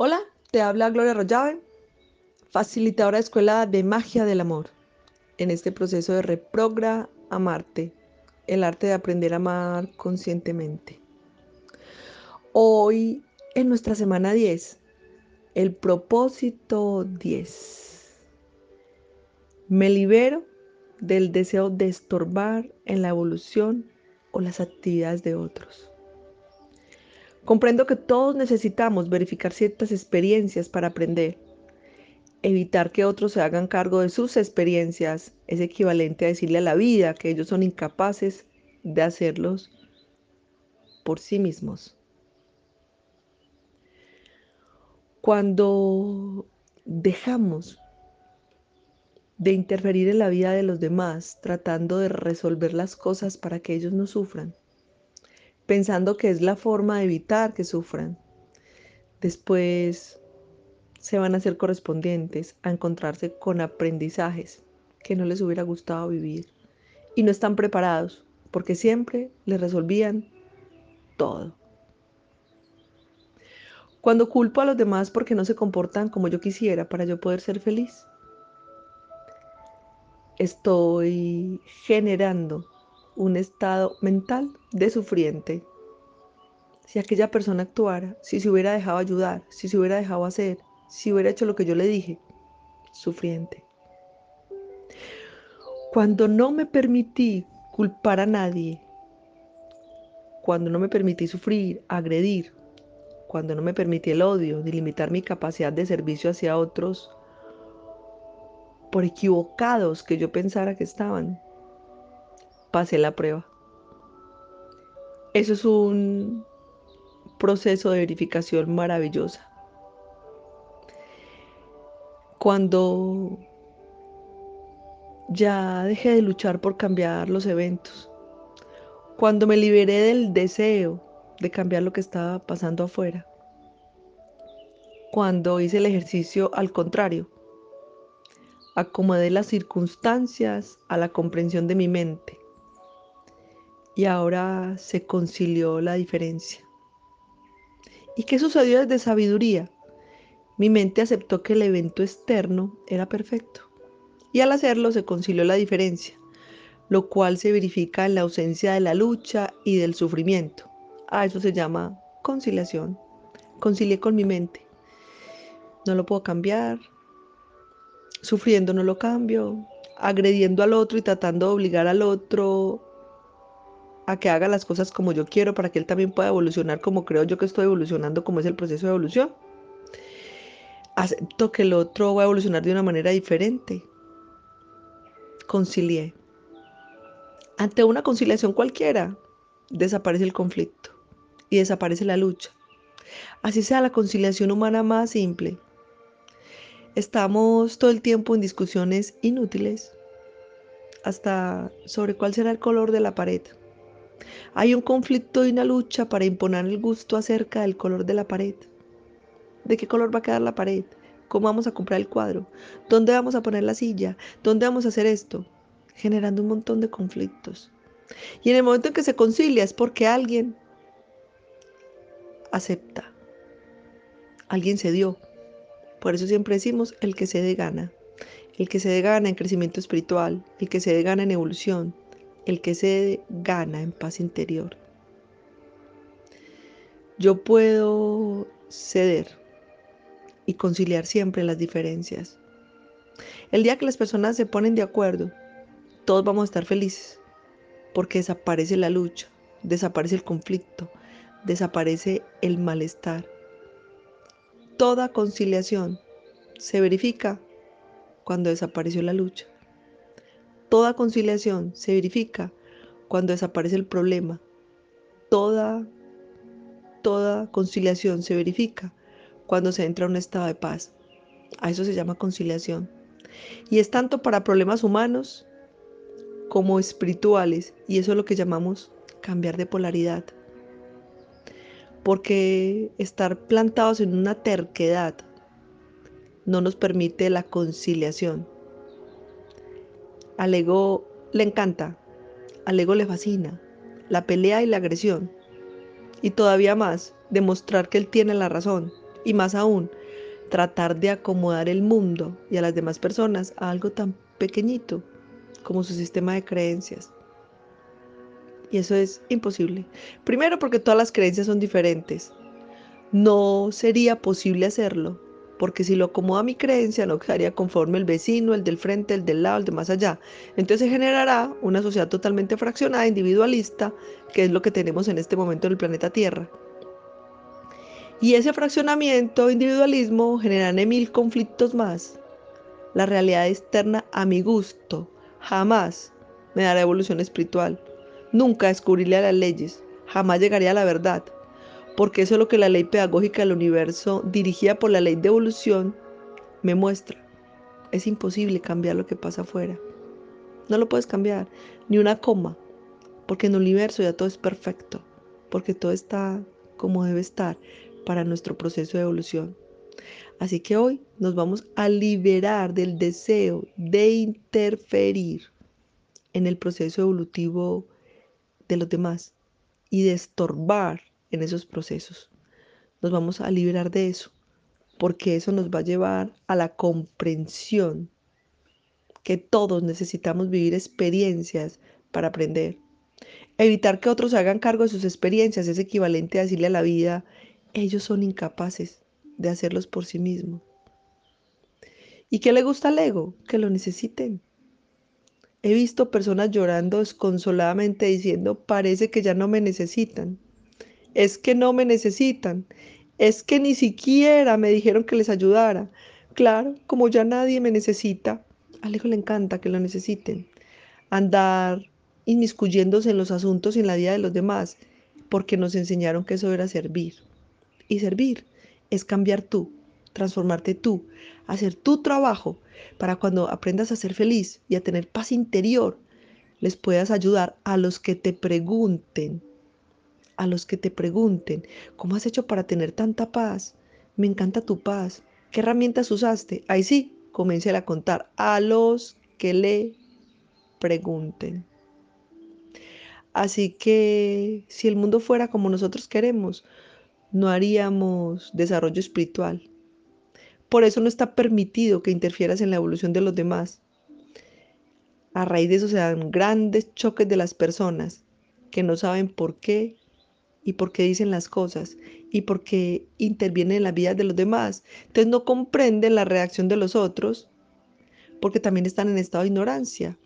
Hola, te habla Gloria Rollave, facilitadora de Escuela de Magia del Amor, en este proceso de reprogra amarte, el arte de aprender a amar conscientemente. Hoy, en nuestra semana 10, el propósito 10. Me libero del deseo de estorbar en la evolución o las actividades de otros. Comprendo que todos necesitamos verificar ciertas experiencias para aprender. Evitar que otros se hagan cargo de sus experiencias es equivalente a decirle a la vida que ellos son incapaces de hacerlos por sí mismos. Cuando dejamos de interferir en la vida de los demás tratando de resolver las cosas para que ellos no sufran, pensando que es la forma de evitar que sufran. Después se van a ser correspondientes a encontrarse con aprendizajes que no les hubiera gustado vivir y no están preparados porque siempre les resolvían todo. Cuando culpo a los demás porque no se comportan como yo quisiera para yo poder ser feliz, estoy generando un estado mental de sufriente. Si aquella persona actuara, si se hubiera dejado ayudar, si se hubiera dejado hacer, si hubiera hecho lo que yo le dije, sufriente. Cuando no me permití culpar a nadie, cuando no me permití sufrir, agredir, cuando no me permití el odio, ni limitar mi capacidad de servicio hacia otros, por equivocados que yo pensara que estaban, pasé la prueba. Eso es un proceso de verificación maravillosa. Cuando ya dejé de luchar por cambiar los eventos, cuando me liberé del deseo de cambiar lo que estaba pasando afuera, cuando hice el ejercicio al contrario, acomodé las circunstancias a la comprensión de mi mente y ahora se concilió la diferencia. ¿Y qué sucedió desde sabiduría? Mi mente aceptó que el evento externo era perfecto y al hacerlo se concilió la diferencia, lo cual se verifica en la ausencia de la lucha y del sufrimiento. A eso se llama conciliación. Concilié con mi mente. No lo puedo cambiar. Sufriendo no lo cambio. Agrediendo al otro y tratando de obligar al otro a que haga las cosas como yo quiero para que él también pueda evolucionar como creo yo que estoy evolucionando, como es el proceso de evolución. Acepto que el otro va a evolucionar de una manera diferente. Concilié. Ante una conciliación cualquiera, desaparece el conflicto y desaparece la lucha. Así sea la conciliación humana más simple. Estamos todo el tiempo en discusiones inútiles hasta sobre cuál será el color de la pared. Hay un conflicto y una lucha para imponer el gusto acerca del color de la pared. ¿De qué color va a quedar la pared? ¿Cómo vamos a comprar el cuadro? ¿Dónde vamos a poner la silla? ¿Dónde vamos a hacer esto? Generando un montón de conflictos. Y en el momento en que se concilia es porque alguien acepta. Alguien se dio. Por eso siempre decimos el que se dé gana. El que se dé gana en crecimiento espiritual, el que se dé gana en evolución, el que se gana en paz interior. Yo puedo ceder y conciliar siempre las diferencias. El día que las personas se ponen de acuerdo, todos vamos a estar felices, porque desaparece la lucha, desaparece el conflicto, desaparece el malestar. Toda conciliación se verifica cuando desapareció la lucha. Toda conciliación se verifica cuando desaparece el problema. Toda, toda conciliación se verifica cuando se entra a un estado de paz. A eso se llama conciliación. Y es tanto para problemas humanos como espirituales. Y eso es lo que llamamos cambiar de polaridad. Porque estar plantados en una terquedad no nos permite la conciliación. Ego le encanta, al ego le fascina la pelea y la agresión. Y todavía más, demostrar que él tiene la razón Y más aún, tratar de acomodar el mundo y a las demás personas a algo tan pequeñito como su sistema de creencias. Y eso es imposible. Primero porque todas las creencias son diferentes. No sería posible hacerlo, porque si lo acomoda mi creencia no quedaría conforme el vecino, el del frente, el del lado, el de más allá. Entonces se generará una sociedad totalmente fraccionada, individualista, que es lo que tenemos en este momento en el planeta Tierra. Y ese fraccionamiento, individualismo, generará mil conflictos más. La realidad externa a mi gusto jamás me dará evolución espiritual. Nunca descubriría las leyes, jamás llegaría a la verdad, porque eso es lo que la ley pedagógica del universo, dirigida por la ley de evolución, me muestra. Es imposible cambiar lo que pasa afuera. No lo puedes cambiar, ni una coma, porque en el universo ya todo es perfecto, porque todo está como debe estar para nuestro proceso de evolución. Así que hoy nos vamos a liberar del deseo de interferir en el proceso evolutivo de los demás y de estorbar en esos procesos. Nos vamos a liberar de eso, porque eso nos va a llevar a la comprensión que todos necesitamos vivir experiencias para aprender. Evitar que otros hagan cargo de sus experiencias es equivalente a decirle a la vida, ellos son incapaces de hacerlos por sí mismos. ¿Y qué le gusta al ego? Que lo necesiten. He visto personas llorando desconsoladamente diciendo, parece que ya no me necesitan. Es que no me necesitan. Es que ni siquiera me dijeron que les ayudara. Claro, como ya nadie me necesita, al ego le encanta que lo necesiten. Andar inmiscuyéndose en los asuntos y en la vida de los demás, porque nos enseñaron que eso era servir y servir es cambiar tú, transformarte tú, hacer tu trabajo para cuando aprendas a ser feliz y a tener paz interior, les puedas ayudar a los que te pregunten, a los que te pregunten, ¿cómo has hecho para tener tanta paz? Me encanta tu paz. ¿Qué herramientas usaste? Ahí sí, comience a contar a los que le pregunten. Así que si el mundo fuera como nosotros queremos, no haríamos desarrollo espiritual. Por eso no está permitido que interfieras en la evolución de los demás. A raíz de eso se dan grandes choques de las personas que no saben por qué y por qué dicen las cosas y por qué intervienen en la vida de los demás. Entonces no comprenden la reacción de los otros porque también están en estado de ignorancia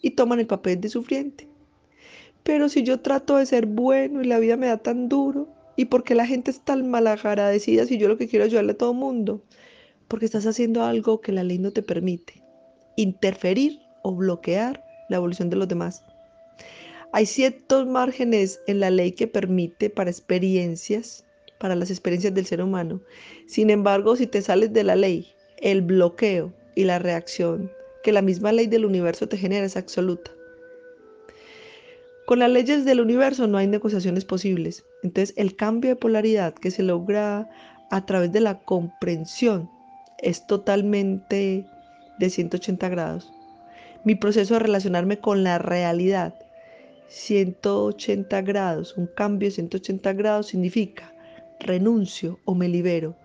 y toman el papel de sufriente. Pero si yo trato de ser bueno y la vida me da tan duro, ¿Y por qué la gente es tan malagradecida si yo lo que quiero es ayudarle a todo el mundo? Porque estás haciendo algo que la ley no te permite. Interferir o bloquear la evolución de los demás. Hay ciertos márgenes en la ley que permite para experiencias, para las experiencias del ser humano. Sin embargo, si te sales de la ley, el bloqueo y la reacción que la misma ley del universo te genera es absoluta. Con las leyes del universo no hay negociaciones posibles. Entonces el cambio de polaridad que se logra a través de la comprensión es totalmente de 180 grados. Mi proceso de relacionarme con la realidad, 180 grados, un cambio de 180 grados significa renuncio o me libero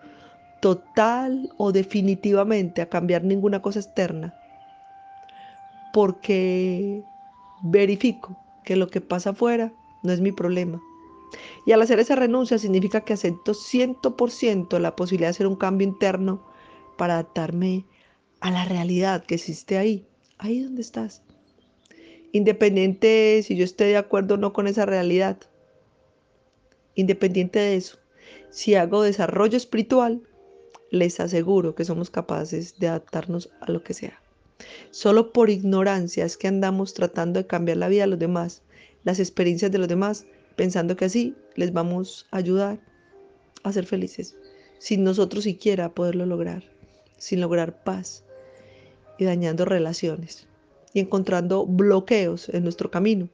total o definitivamente a cambiar ninguna cosa externa porque verifico que lo que pasa afuera no es mi problema. Y al hacer esa renuncia significa que acepto 100% la posibilidad de hacer un cambio interno para adaptarme a la realidad que existe ahí, ahí donde estás. Independiente si yo esté de acuerdo o no con esa realidad. Independiente de eso, si hago desarrollo espiritual, les aseguro que somos capaces de adaptarnos a lo que sea. Solo por ignorancia es que andamos tratando de cambiar la vida de los demás, las experiencias de los demás, pensando que así les vamos a ayudar a ser felices, sin nosotros siquiera poderlo lograr, sin lograr paz y dañando relaciones y encontrando bloqueos en nuestro camino.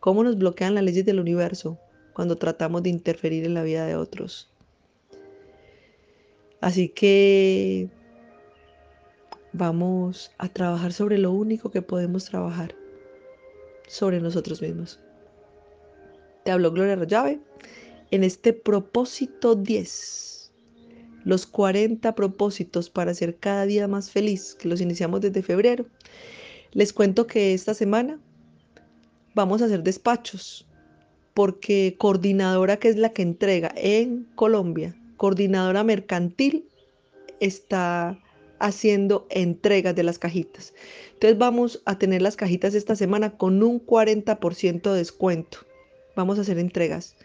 ¿Cómo nos bloquean las leyes del universo cuando tratamos de interferir en la vida de otros? Así que vamos a trabajar sobre lo único que podemos trabajar, sobre nosotros mismos. Te hablo Gloria Rollave en este propósito 10 los 40 propósitos para ser cada día más feliz, que los iniciamos desde febrero, les cuento que esta semana vamos a hacer despachos, porque coordinadora que es la que entrega en Colombia, coordinadora mercantil, está haciendo entregas de las cajitas. Entonces vamos a tener las cajitas esta semana con un 40% de descuento. Vamos a hacer entregas.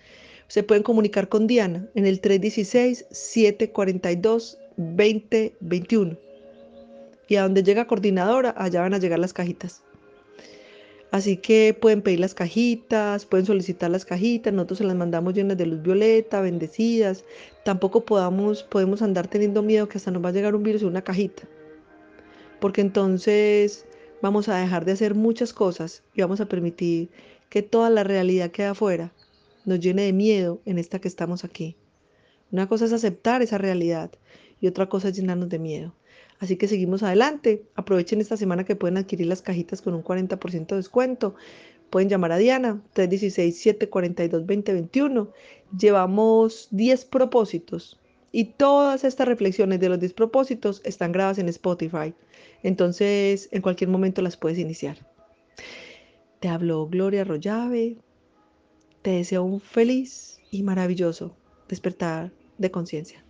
Se pueden comunicar con Diana en el 316-742-2021. Y a donde llega coordinadora, allá van a llegar las cajitas. Así que pueden pedir las cajitas, pueden solicitar las cajitas, nosotros se las mandamos llenas de luz violeta, bendecidas. Tampoco podamos, podemos andar teniendo miedo que hasta nos va a llegar un virus en una cajita. Porque entonces vamos a dejar de hacer muchas cosas y vamos a permitir que toda la realidad que hay afuera nos llene de miedo en esta que estamos aquí. Una cosa es aceptar esa realidad y otra cosa es llenarnos de miedo. Así que seguimos adelante. Aprovechen esta semana que pueden adquirir las cajitas con un 40% de descuento. Pueden llamar a Diana, 316-742-2021. Llevamos 10 propósitos y todas estas reflexiones de los 10 propósitos están grabadas en Spotify. Entonces, en cualquier momento las puedes iniciar. Te habló Gloria Rollave. Te deseo un feliz y maravilloso despertar de conciencia.